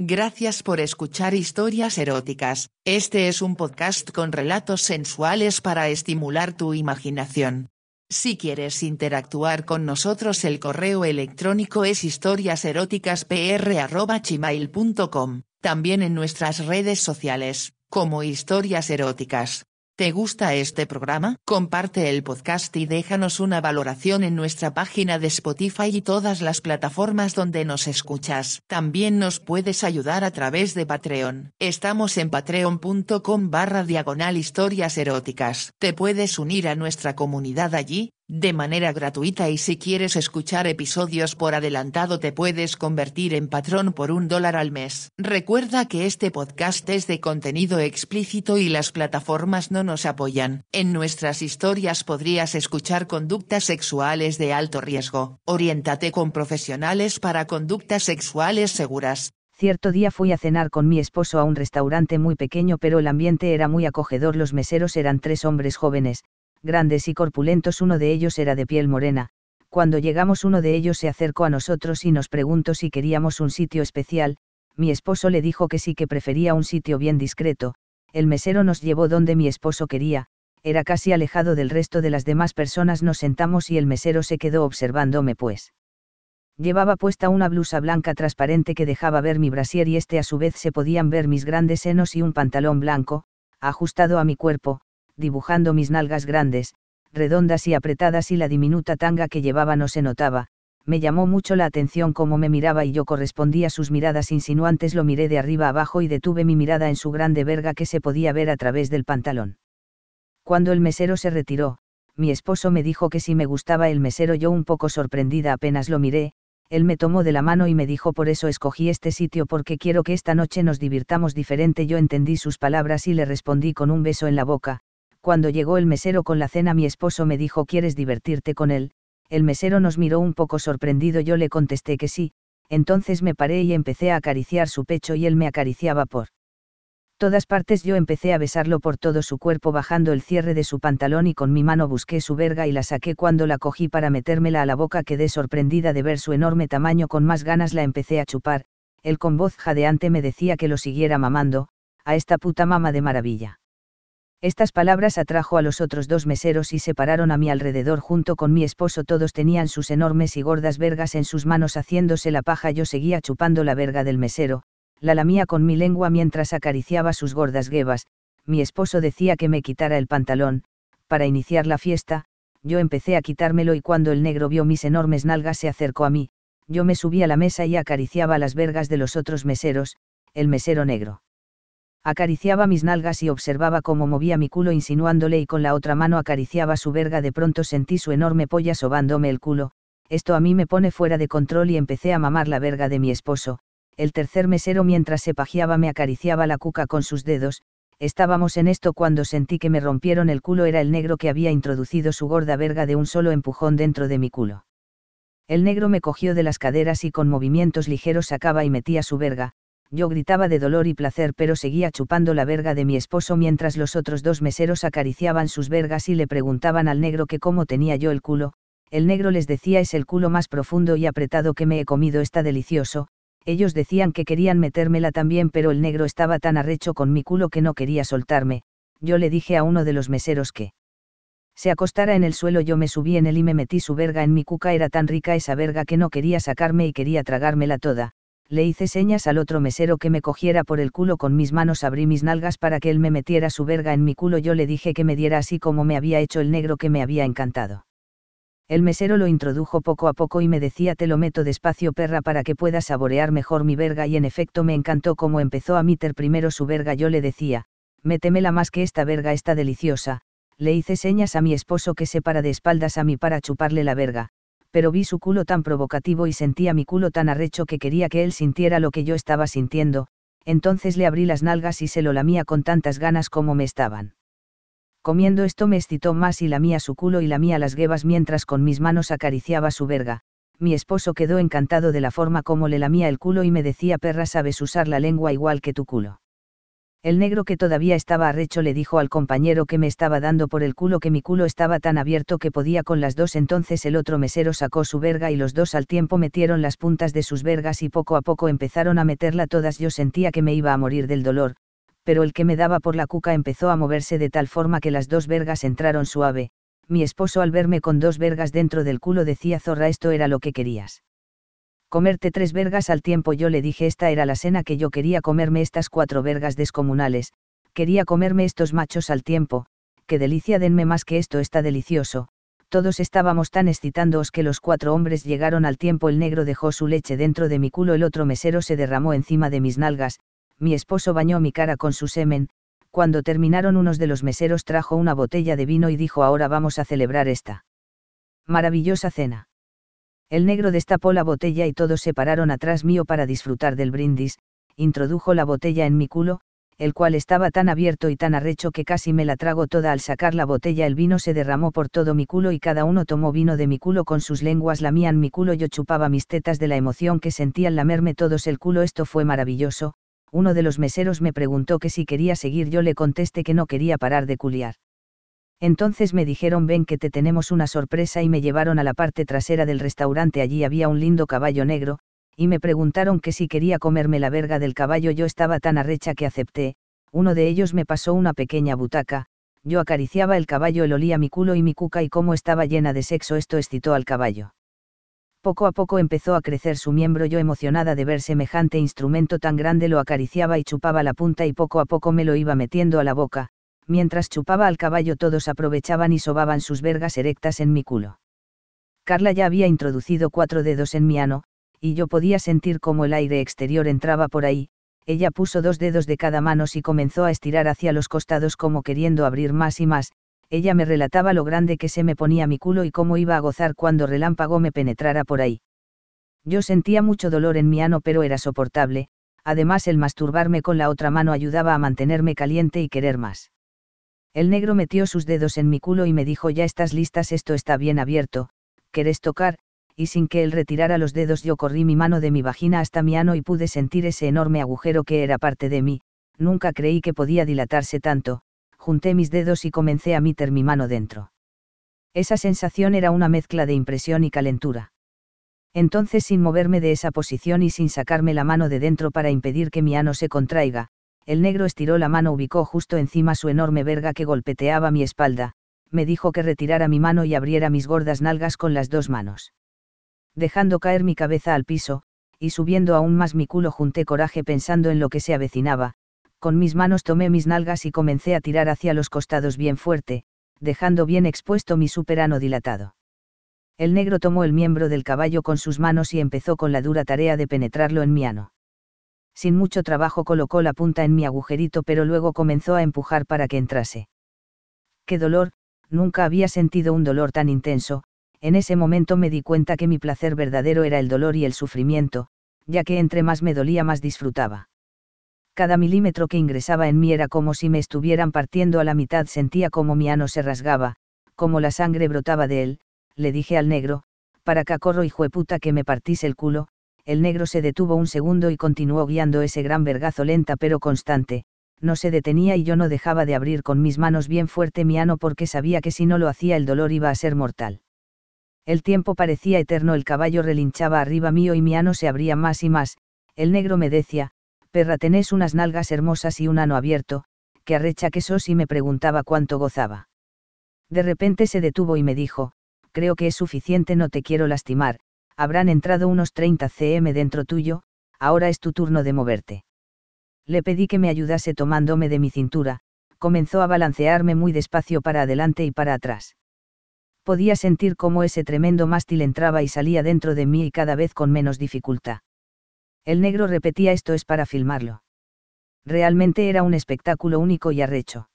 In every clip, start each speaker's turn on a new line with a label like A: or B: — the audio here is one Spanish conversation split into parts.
A: Gracias por escuchar historias eróticas. Este es un podcast con relatos sensuales para estimular tu imaginación. Si quieres interactuar con nosotros el correo electrónico es historiaseroticaspr.gmail.com, también en nuestras redes sociales, como historias eróticas. ¿Te gusta este programa? Comparte el podcast y déjanos una valoración en nuestra página de Spotify y todas las plataformas donde nos escuchas. También nos puedes ayudar a través de Patreon. Estamos en patreon.com barra diagonal historias eróticas. Te puedes unir a nuestra comunidad allí, de manera gratuita y si quieres escuchar episodios por adelantado te puedes convertir en patrón por un dólar al mes. Recuerda que este podcast es de contenido explícito y las plataformas no nos apoyan. En nuestras historias podrías escuchar conductas sexuales de alto riesgo. Oriéntate con profesionales para conductas sexuales seguras.
B: Cierto día fui a cenar con mi esposo a un restaurante muy pequeño pero el ambiente era muy acogedor. Los meseros eran tres hombres jóvenes, grandes y corpulentos, uno de ellos era de piel morena. Cuando llegamos uno de ellos se acercó a nosotros y nos preguntó si queríamos un sitio especial, mi esposo le dijo que sí que prefería un sitio bien discreto, el mesero nos llevó donde mi esposo quería, era casi alejado del resto de las demás personas nos sentamos y el mesero se quedó observándome pues. Llevaba puesta una blusa blanca transparente que dejaba ver mi brasier y este a su vez se podían ver mis grandes senos y un pantalón blanco, ajustado a mi cuerpo, dibujando mis nalgas grandes, redondas y apretadas y la diminuta tanga que llevaba no se notaba, me llamó mucho la atención cómo me miraba y yo correspondía a sus miradas insinuantes, lo miré de arriba abajo y detuve mi mirada en su grande verga que se podía ver a través del pantalón. Cuando el mesero se retiró, mi esposo me dijo que si me gustaba el mesero yo un poco sorprendida apenas lo miré, él me tomó de la mano y me dijo por eso escogí este sitio porque quiero que esta noche nos divirtamos diferente yo entendí sus palabras y le respondí con un beso en la boca, cuando llegó el mesero con la cena mi esposo me dijo ¿quieres divertirte con él? El mesero nos miró un poco sorprendido yo le contesté que sí, entonces me paré y empecé a acariciar su pecho y él me acariciaba por todas partes. Yo empecé a besarlo por todo su cuerpo bajando el cierre de su pantalón y con mi mano busqué su verga y la saqué. Cuando la cogí para metérmela a la boca quedé sorprendida de ver su enorme tamaño. Con más ganas la empecé a chupar, él con voz jadeante me decía que lo siguiera mamando, a esta puta mama de maravilla. Estas palabras atrajo a los otros dos meseros y se pararon a mi alrededor junto con mi esposo. Todos tenían sus enormes y gordas vergas en sus manos haciéndose la paja. Yo seguía chupando la verga del mesero, la lamía con mi lengua mientras acariciaba sus gordas guevas. Mi esposo decía que me quitara el pantalón, para iniciar la fiesta, yo empecé a quitármelo y cuando el negro vio mis enormes nalgas se acercó a mí, yo me subí a la mesa y acariciaba las vergas de los otros meseros, el mesero negro. Acariciaba mis nalgas y observaba cómo movía mi culo insinuándole y con la otra mano acariciaba su verga. De pronto sentí su enorme polla sobándome el culo, esto a mí me pone fuera de control y empecé a mamar la verga de mi esposo. El tercer mesero mientras se pajeaba me acariciaba la cuca con sus dedos, estábamos en esto cuando sentí que me rompieron el culo era el negro que había introducido su gorda verga de un solo empujón dentro de mi culo. El negro me cogió de las caderas y con movimientos ligeros sacaba y metía su verga, yo gritaba de dolor y placer pero seguía chupando la verga de mi esposo mientras los otros dos meseros acariciaban sus vergas y le preguntaban al negro que cómo tenía yo el culo, el negro les decía es el culo más profundo y apretado que me he comido está delicioso, ellos decían que querían metérmela también pero el negro estaba tan arrecho con mi culo que no quería soltarme, yo le dije a uno de los meseros que se acostara en el suelo yo me subí en él y me metí su verga en mi cuca era tan rica esa verga que no quería sacarme y quería tragármela toda, le hice señas al otro mesero que me cogiera por el culo con mis manos abrí mis nalgas para que él me metiera su verga en mi culo. Yo le dije que me diera así como me había hecho el negro que me había encantado. El mesero lo introdujo poco a poco y me decía te lo meto despacio perra para que puedas saborear mejor mi verga y en efecto me encantó como empezó a meter primero su verga. Yo le decía, métemela más que esta verga está deliciosa, le hice señas a mi esposo que se para de espaldas a mí para chuparle la verga, pero vi su culo tan provocativo y sentía mi culo tan arrecho que quería que él sintiera lo que yo estaba sintiendo, entonces le abrí las nalgas y se lo lamía con tantas ganas como me estaban. Comiendo esto me excitó más y lamía su culo y lamía las guevas mientras con mis manos acariciaba su verga. Mi esposo quedó encantado de la forma como le lamía el culo y me decía perra sabes usar la lengua igual que tu culo. El negro que todavía estaba arrecho le dijo al compañero que me estaba dando por el culo que mi culo estaba tan abierto que podía con las dos entonces el otro mesero sacó su verga y los dos al tiempo metieron las puntas de sus vergas y poco a poco empezaron a meterla todas. Yo sentía que me iba a morir del dolor, pero el que me daba por la cuca empezó a moverse de tal forma que las dos vergas entraron suave, mi esposo al verme con dos vergas dentro del culo decía zorra esto era lo que querías comerte tres vergas al tiempo. Yo le dije esta era la cena que yo quería comerme estas cuatro vergas descomunales, quería comerme estos machos al tiempo, qué delicia denme más que esto está delicioso, todos estábamos tan excitándoos que los cuatro hombres llegaron al tiempo. El negro dejó su leche dentro de mi culo el otro mesero se derramó encima de mis nalgas, mi esposo bañó mi cara con su semen, cuando terminaron unos de los meseros trajo una botella de vino y dijo ahora vamos a celebrar esta maravillosa cena. El negro destapó la botella y todos se pararon atrás mío para disfrutar del brindis, introdujo la botella en mi culo, el cual estaba tan abierto y tan arrecho que casi me la trago toda. Al sacar la botella el vino se derramó por todo mi culo y cada uno tomó vino de mi culo con sus lenguas lamían mi culo. Yo chupaba mis tetas de la emoción que sentían lamerme todos el culo. Esto fue maravilloso, uno de los meseros me preguntó que si quería seguir. Yo le contesté que no quería parar de culiar. Entonces me dijeron ven que te tenemos una sorpresa y me llevaron a la parte trasera del restaurante. Allí había un lindo caballo negro, y me preguntaron que si quería comerme la verga del caballo. Yo estaba tan arrecha que acepté, uno de ellos me pasó una pequeña butaca, yo acariciaba el caballo él olía mi culo y mi cuca y cómo estaba llena de sexo esto excitó al caballo. Poco a poco empezó a crecer su miembro. Yo emocionada de ver semejante instrumento tan grande lo acariciaba y chupaba la punta y poco a poco me lo iba metiendo a la boca, mientras chupaba al caballo todos aprovechaban y sobaban sus vergas erectas en mi culo. Carla ya había introducido cuatro dedos en mi ano, y yo podía sentir cómo el aire exterior entraba por ahí, ella puso dos dedos de cada mano y comenzó a estirar hacia los costados como queriendo abrir más y más, ella me relataba lo grande que se me ponía mi culo y cómo iba a gozar cuando relámpago me penetrara por ahí. Yo sentía mucho dolor en mi ano pero era soportable, además el masturbarme con la otra mano ayudaba a mantenerme caliente y querer más. El negro metió sus dedos en mi culo y me dijo ya estás listas esto está bien abierto, ¿querés tocar? Y sin que él retirara los dedos yo corrí mi mano de mi vagina hasta mi ano y pude sentir ese enorme agujero que era parte de mí, nunca creí que podía dilatarse tanto, junté mis dedos y comencé a meter mi mano dentro. Esa sensación era una mezcla de impresión y calentura. Entonces sin moverme de esa posición y sin sacarme la mano de dentro para impedir que mi ano se contraiga, el negro estiró la mano, ubicó justo encima su enorme verga que golpeteaba mi espalda, me dijo que retirara mi mano y abriera mis gordas nalgas con las dos manos. Dejando caer mi cabeza al piso, y subiendo aún más mi culo junté coraje pensando en lo que se avecinaba, con mis manos tomé mis nalgas y comencé a tirar hacia los costados bien fuerte, dejando bien expuesto mi superano dilatado. El negro tomó el miembro del caballo con sus manos y empezó con la dura tarea de penetrarlo en mi ano sin mucho trabajo colocó la punta en mi agujerito pero luego comenzó a empujar para que entrase. ¡Qué dolor! Nunca había sentido un dolor tan intenso, en ese momento me di cuenta que mi placer verdadero era el dolor y el sufrimiento, ya que entre más me dolía más disfrutaba. Cada milímetro que ingresaba en mí era como si me estuvieran partiendo a la mitad, sentía como mi ano se rasgaba, como la sangre brotaba de él, le dije al negro, para cacorro y jueputa que me partís el culo, el negro se detuvo un segundo y continuó guiando ese gran vergazo lenta pero constante, no se detenía y yo no dejaba de abrir con mis manos bien fuerte mi ano porque sabía que si no lo hacía el dolor iba a ser mortal. El tiempo parecía eterno, el caballo relinchaba arriba mío y mi ano se abría más y más, el negro me decía, perra tenés unas nalgas hermosas y un ano abierto, que arrecha que sos y me preguntaba cuánto gozaba. De repente se detuvo y me dijo, creo que es suficiente, no te quiero lastimar, habrán entrado unos 30 cm dentro tuyo, ahora es tu turno de moverte. Le pedí que me ayudase tomándome de mi cintura, comenzó a balancearme muy despacio para adelante y para atrás. Podía sentir cómo ese tremendo mástil entraba y salía dentro de mí y cada vez con menos dificultad. El negro repetía esto es para filmarlo. Realmente era un espectáculo único y arrecho.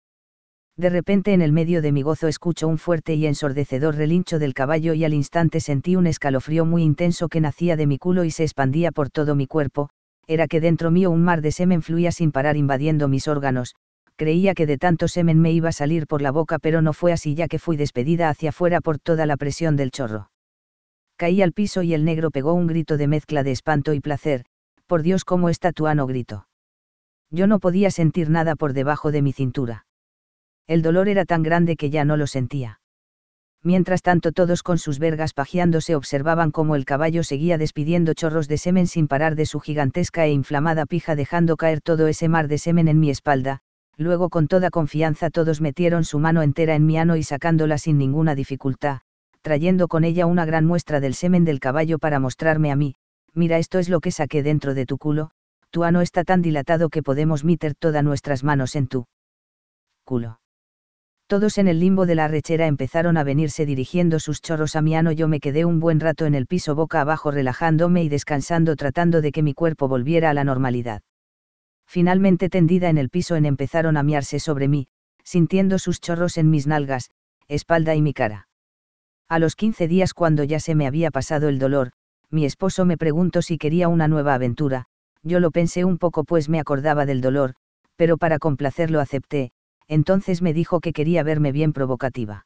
B: De repente en el medio de mi gozo escucho un fuerte y ensordecedor relincho del caballo y al instante sentí un escalofrío muy intenso que nacía de mi culo y se expandía por todo mi cuerpo, era que dentro mío un mar de semen fluía sin parar invadiendo mis órganos, creía que de tanto semen me iba a salir por la boca pero no fue así ya que fui despedida hacia afuera por toda la presión del chorro. Caí al piso y el negro pegó un grito de mezcla de espanto y placer, por Dios cómo está tu ano grito Yo no podía sentir nada por debajo de mi cintura. El dolor era tan grande que ya no lo sentía. Mientras tanto todos con sus vergas pajeándose observaban cómo el caballo seguía despidiendo chorros de semen sin parar de su gigantesca e inflamada pija dejando caer todo ese mar de semen en mi espalda, luego con toda confianza todos metieron su mano entera en mi ano y sacándola sin ninguna dificultad, trayendo con ella una gran muestra del semen del caballo para mostrarme a mí, mira esto es lo que saqué dentro de tu culo, tu ano está tan dilatado que podemos meter todas nuestras manos en tu culo. Todos en el limbo de la rechera empezaron a venirse dirigiendo sus chorros a mi ano. Yo me quedé un buen rato en el piso boca abajo relajándome y descansando tratando de que mi cuerpo volviera a la normalidad. Finalmente tendida en el piso en empezaron a miarse sobre mí, sintiendo sus chorros en mis nalgas, espalda y mi cara. A los 15 días cuando ya se me había pasado el dolor, mi esposo me preguntó si quería una nueva aventura, yo lo pensé un poco pues me acordaba del dolor, pero para complacerlo acepté, entonces me dijo que quería verme bien provocativa.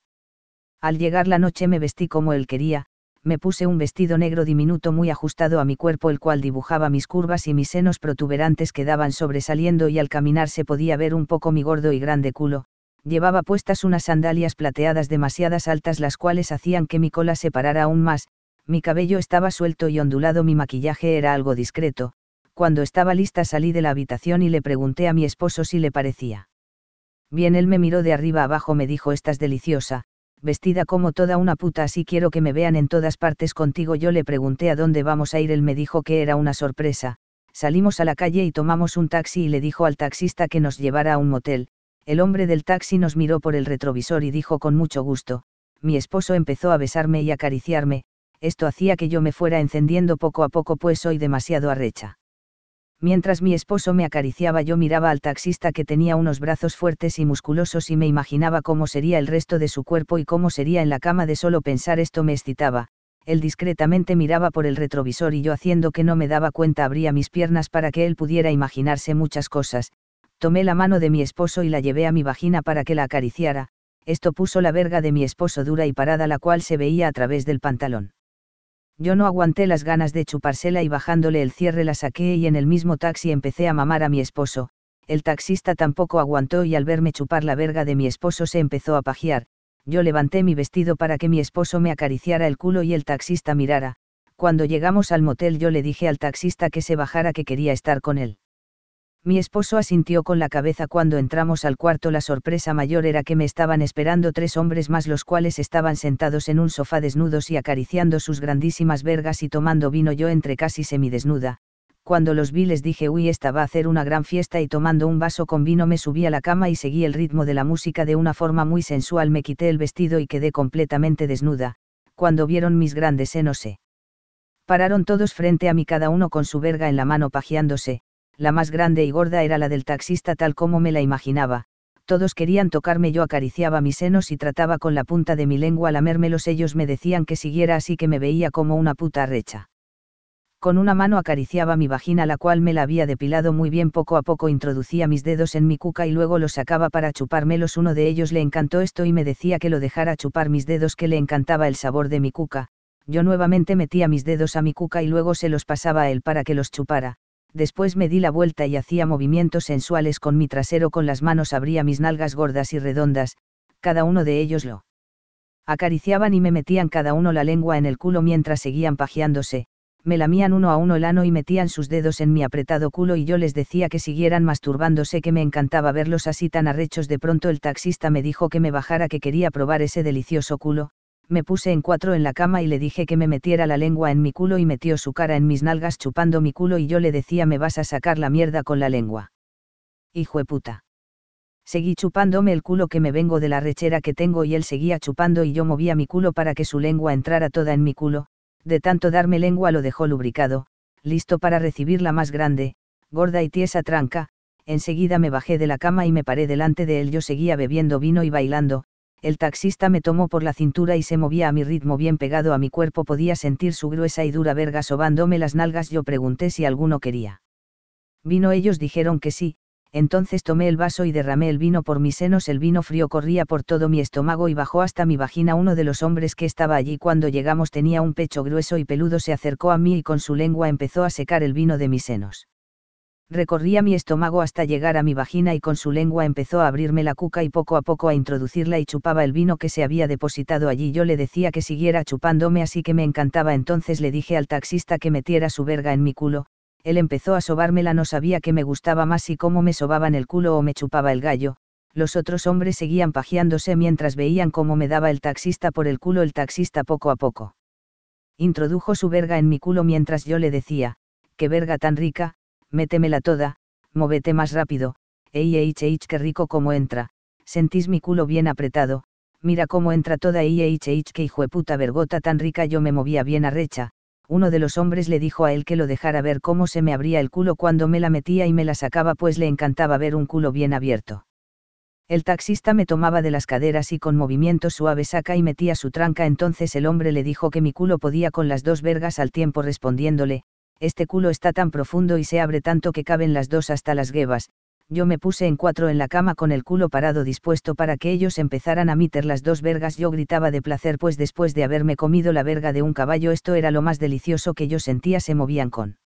B: Al llegar la noche me vestí como él quería, me puse un vestido negro diminuto muy ajustado a mi cuerpo el cual dibujaba mis curvas y mis senos protuberantes quedaban sobresaliendo y al caminar se podía ver un poco mi gordo y grande culo, llevaba puestas unas sandalias plateadas demasiadas altas las cuales hacían que mi cola se parara aún más, mi cabello estaba suelto y ondulado, mi maquillaje era algo discreto, cuando estaba lista salí de la habitación y le pregunté a mi esposo si le parecía. Bien, él me miró de arriba abajo, me dijo, estás deliciosa, vestida como toda una puta, así quiero que me vean en todas partes contigo. Yo le pregunté a dónde vamos a ir, él me dijo que era una sorpresa. Salimos a la calle y tomamos un taxi y le dijo al taxista que nos llevara a un motel. El hombre del taxi nos miró por el retrovisor y dijo con mucho gusto, mi esposo empezó a besarme y acariciarme, esto hacía que yo me fuera encendiendo poco a poco pues soy demasiado arrecha. Mientras mi esposo me acariciaba yo miraba al taxista que tenía unos brazos fuertes y musculosos y me imaginaba cómo sería el resto de su cuerpo y cómo sería en la cama de solo pensar esto me excitaba. Él discretamente miraba por el retrovisor y yo haciendo que no me daba cuenta abría mis piernas para que él pudiera imaginarse muchas cosas. Tomé la mano de mi esposo y la llevé a mi vagina para que la acariciara, esto puso la verga de mi esposo dura y parada la cual se veía a través del pantalón. Yo no aguanté las ganas de chupársela y bajándole el cierre la saqué y en el mismo taxi empecé a mamar a mi esposo. El taxista tampoco aguantó y al verme chupar la verga de mi esposo se empezó a pajear. Yo levanté mi vestido para que mi esposo me acariciara el culo y el taxista mirara. Cuando llegamos al motel yo le dije al taxista que se bajara que quería estar con él. Mi esposo asintió con la cabeza cuando entramos al cuarto. La sorpresa mayor era que me estaban esperando tres hombres más los cuales estaban sentados en un sofá desnudos y acariciando sus grandísimas vergas y tomando vino yo entre casi semidesnuda. Cuando los vi les dije uy esta va a hacer una gran fiesta y tomando un vaso con vino me subí a la cama y seguí el ritmo de la música de una forma muy sensual me quité el vestido y quedé completamente desnuda, cuando vieron mis grandes senos se pararon todos frente a mí cada uno con su verga en la mano pajeándose, la más grande y gorda era la del taxista tal como me la imaginaba, todos querían tocarme yo acariciaba mis senos y trataba con la punta de mi lengua lamérmelos ellos me decían que siguiera así que me veía como una puta recha. Con una mano acariciaba mi vagina la cual me la había depilado muy bien poco a poco introducía mis dedos en mi cuca y luego los sacaba para chupármelos uno de ellos le encantó esto y me decía que lo dejara chupar mis dedos que le encantaba el sabor de mi cuca, yo nuevamente metía mis dedos a mi cuca y luego se los pasaba a él para que los chupara, después me di la vuelta y hacía movimientos sensuales con mi trasero con las manos abría mis nalgas gordas y redondas, cada uno de ellos lo acariciaban y me metían cada uno la lengua en el culo mientras seguían pajeándose, me lamían uno a uno el ano y metían sus dedos en mi apretado culo y yo les decía que siguieran masturbándose que me encantaba verlos así tan arrechos. De pronto el taxista me dijo que me bajara que quería probar ese delicioso culo, me puse en cuatro en la cama y le dije que me metiera la lengua en mi culo y metió su cara en mis nalgas chupando mi culo y yo le decía me vas a sacar la mierda con la lengua. Hijo de puta. Seguí chupándome el culo que me vengo de la rechera que tengo y él seguía chupando y yo movía mi culo para que su lengua entrara toda en mi culo, de tanto darme lengua lo dejó lubricado, listo para recibir la más grande, gorda y tiesa tranca, enseguida me bajé de la cama y me paré delante de él yo seguía bebiendo vino y bailando, el taxista me tomó por la cintura y se movía a mi ritmo bien pegado a mi cuerpo, podía sentir su gruesa y dura verga sobándome las nalgas, yo pregunté si alguno quería. Vino ellos dijeron que sí, entonces tomé el vaso y derramé el vino por mis senos, el vino frío corría por todo mi estómago y bajó hasta mi vagina. Uno de los hombres que estaba allí cuando llegamos tenía un pecho grueso y peludo, se acercó a mí y con su lengua empezó a secar el vino de mis senos. Recorría mi estómago hasta llegar a mi vagina y con su lengua empezó a abrirme la cuca y poco a poco a introducirla y chupaba el vino que se había depositado allí. Yo le decía que siguiera chupándome así que me encantaba. Entonces le dije al taxista que metiera su verga en mi culo. Él empezó a sobármela, no sabía que me gustaba más si cómo me sobaban el culo o me chupaba el gallo. Los otros hombres seguían pajeándose mientras veían cómo me daba el taxista por el culo el taxista poco a poco. Introdujo su verga en mi culo mientras yo le decía, qué verga tan rica, métemela toda, móvete más rápido, ey qué rico como entra, sentís mi culo bien apretado, mira cómo entra toda ey ey ey que puta vergota tan rica yo me movía bien arrecha, uno de los hombres le dijo a él que lo dejara ver cómo se me abría el culo cuando me la metía y me la sacaba pues le encantaba ver un culo bien abierto. El taxista me tomaba de las caderas y con movimiento suave saca y metía su tranca entonces el hombre le dijo que mi culo podía con las dos vergas al tiempo respondiéndole, este culo está tan profundo y se abre tanto que caben las dos hasta las guevas, yo me puse en cuatro en la cama con el culo parado dispuesto para que ellos empezaran a meter las dos vergas. Yo gritaba de placer pues después de haberme comido la verga de un caballo esto era lo más delicioso que yo sentía se movían con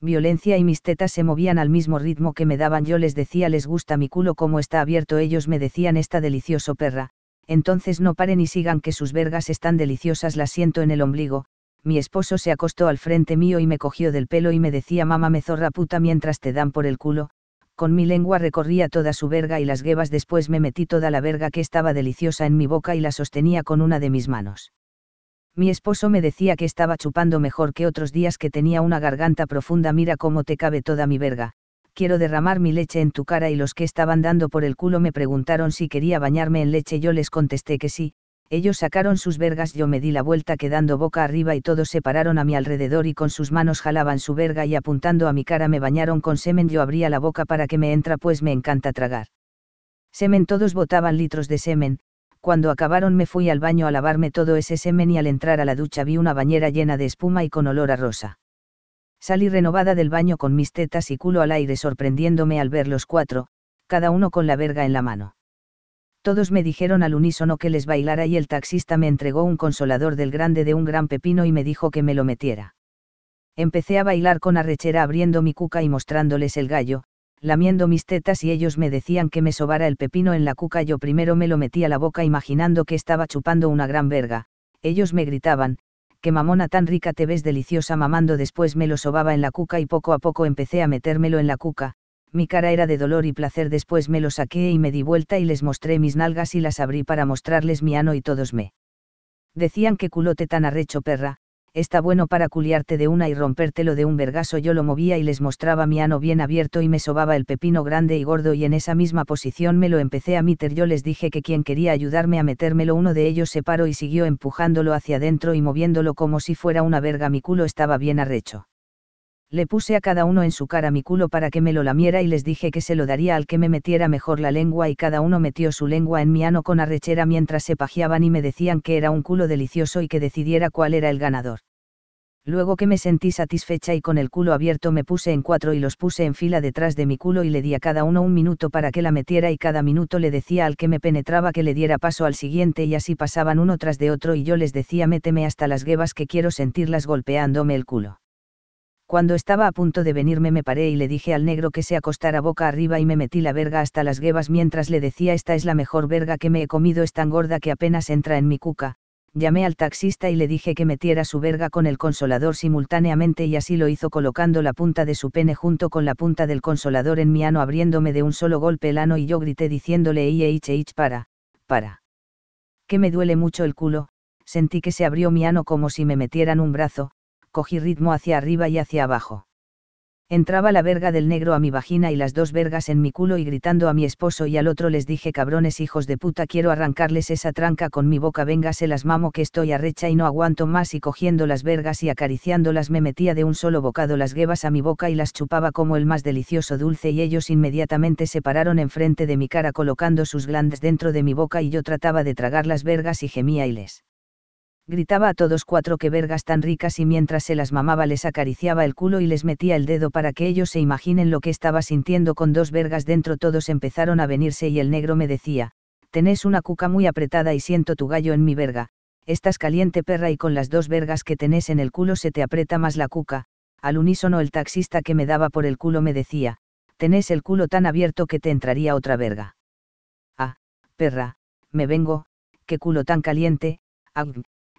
B: violencia y mis tetas se movían al mismo ritmo que me daban. Yo les decía les gusta mi culo como está abierto ellos me decían esta delicioso perra, entonces no paren y sigan que sus vergas están deliciosas las siento en el ombligo, mi esposo se acostó al frente mío y me cogió del pelo y me decía mamá me zorra puta mientras te dan por el culo, con mi lengua recorría toda su verga y las guevas después me metí toda la verga que estaba deliciosa en mi boca y la sostenía con una de mis manos. Mi esposo me decía que estaba chupando mejor que otros días que tenía una garganta profunda mira cómo te cabe toda mi verga, quiero derramar mi leche en tu cara y los que estaban dando por el culo me preguntaron si quería bañarme en leche. Yo les contesté que sí, ellos sacaron sus vergas, yo me di la vuelta quedando boca arriba y todos se pararon a mi alrededor y con sus manos jalaban su verga y apuntando a mi cara me bañaron con semen, yo abría la boca para que me entra pues me encanta tragar. Semen todos botaban litros de semen, cuando acabaron me fui al baño a lavarme todo ese semen y al entrar a la ducha vi una bañera llena de espuma y con olor a rosa. Salí renovada del baño con mis tetas y culo al aire sorprendiéndome al ver los cuatro, cada uno con la verga en la mano. Todos me dijeron al unísono que les bailara y el taxista me entregó un consolador del grande de un gran pepino y me dijo que me lo metiera. Empecé a bailar con arrechera abriendo mi cuca y mostrándoles el gallo, lamiendo mis tetas y ellos me decían que me sobara el pepino en la cuca. Yo primero me lo metí a la boca imaginando que estaba chupando una gran verga, ellos me gritaban, que mamona tan rica te ves deliciosa mamando después me lo sobaba en la cuca y poco a poco empecé a metérmelo en la cuca, mi cara era de dolor y placer. Después me lo saqué y me di vuelta y les mostré mis nalgas y las abrí para mostrarles mi ano y todos me decían que culote tan arrecho perra, está bueno para culiarte de una y rompértelo de un vergaso yo lo movía y les mostraba mi ano bien abierto y me sobaba el pepino grande y gordo y en esa misma posición me lo empecé a meter. Yo les dije que quien quería ayudarme a metérmelo uno de ellos se paró y siguió empujándolo hacia adentro y moviéndolo como si fuera una verga. Mi culo estaba bien arrecho le puse a cada uno en su cara mi culo para que me lo lamiera y les dije que se lo daría al que me metiera mejor la lengua y cada uno metió su lengua en mi ano con arrechera mientras se pajeaban y me decían que era un culo delicioso y que decidiera cuál era el ganador. Luego que me sentí satisfecha y con el culo abierto me puse en cuatro y los puse en fila detrás de mi culo y le di a cada uno un minuto para que la metiera y cada minuto le decía al que me penetraba que le diera paso al siguiente y así pasaban uno tras de otro y yo les decía méteme hasta las guevas que quiero sentirlas golpeándome el culo. Cuando estaba a punto de venirme me paré y le dije al negro que se acostara boca arriba y me metí la verga hasta las guevas mientras le decía esta es la mejor verga que me he comido es tan gorda que apenas entra en mi cuca. Llamé al taxista y le dije que metiera su verga con el consolador simultáneamente y así lo hizo colocando la punta de su pene junto con la punta del consolador en mi ano abriéndome de un solo golpe el ano y yo grité diciéndole ich para, para. Que me duele mucho el culo, sentí que se abrió mi ano como si me metieran un brazo, cogí ritmo hacia arriba y hacia abajo. Entraba la verga del negro a mi vagina y las dos vergas en mi culo y gritando a mi esposo y al otro les dije cabrones hijos de puta quiero arrancarles esa tranca con mi boca venga se las mamo que estoy arrecha y no aguanto más y cogiendo las vergas y acariciándolas me metía de un solo bocado las guevas a mi boca y las chupaba como el más delicioso dulce y ellos inmediatamente se pararon enfrente de mi cara colocando sus glandes dentro de mi boca y yo trataba de tragar las vergas y gemía y les gritaba a todos cuatro que vergas tan ricas y mientras se las mamaba les acariciaba el culo y les metía el dedo para que ellos se imaginen lo que estaba sintiendo con dos vergas dentro. Todos empezaron a venirse y el negro me decía, tenés una cuca muy apretada y siento tu gallo en mi verga, estás caliente perra y con las dos vergas que tenés en el culo se te aprieta más la cuca, Al unísono el taxista que me daba por el culo me decía, tenés el culo tan abierto que te entraría otra verga. Ah, perra, me vengo, qué culo tan caliente,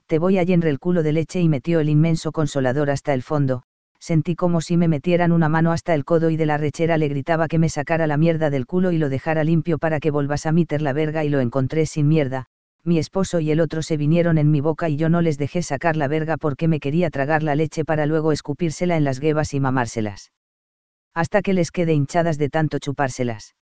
B: te voy a llenar el culo de leche y metió el inmenso consolador hasta el fondo, sentí como si me metieran una mano hasta el codo y de la rechera le gritaba que me sacara la mierda del culo y lo dejara limpio para que volvas a meter la verga y lo encontré sin mierda, mi esposo y el otro se vinieron en mi boca y yo no les dejé sacar la verga porque me quería tragar la leche para luego escupírsela en las guevas y mamárselas. Hasta que les quede hinchadas de tanto chupárselas.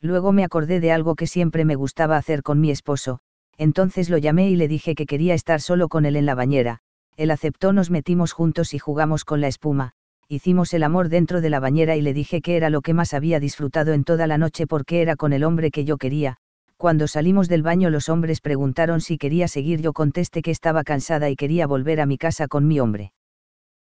B: Luego me acordé de algo que siempre me gustaba hacer con mi esposo, entonces lo llamé y le dije que quería estar solo con él en la bañera, él aceptó, nos metimos juntos y jugamos con la espuma, hicimos el amor dentro de la bañera y le dije que era lo que más había disfrutado en toda la noche porque era con el hombre que yo quería. Cuando salimos del baño los hombres preguntaron si quería seguir, yo contesté que estaba cansada y quería volver a mi casa con mi hombre.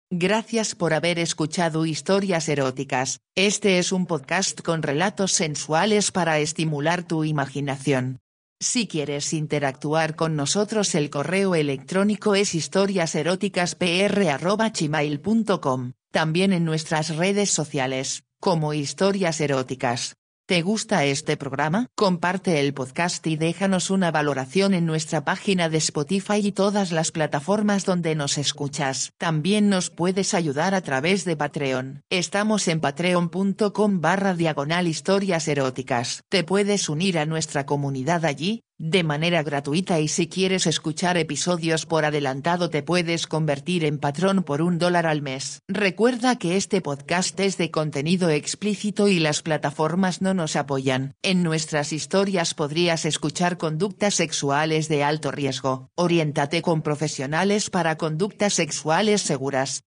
A: Gracias por haber escuchado historias eróticas. Este es un podcast con relatos sensuales para estimular tu imaginación. Si quieres interactuar con nosotros el correo electrónico es historiaseroticaspr.gmail.com, también en nuestras redes sociales, como Historias Eróticas. ¿Te gusta este programa? Comparte el podcast y déjanos una valoración en nuestra página de Spotify y todas las plataformas donde nos escuchas. También nos puedes ayudar a través de Patreon. Estamos en patreon.com barra diagonal historias eróticas. Te puedes unir a nuestra comunidad allí, de manera gratuita y si quieres escuchar episodios por adelantado te puedes convertir en patrón por un dólar al mes. Recuerda que este podcast es de contenido explícito y las plataformas no nos apoyan. En nuestras historias podrías escuchar conductas sexuales de alto riesgo. Oriéntate con profesionales para conductas sexuales seguras.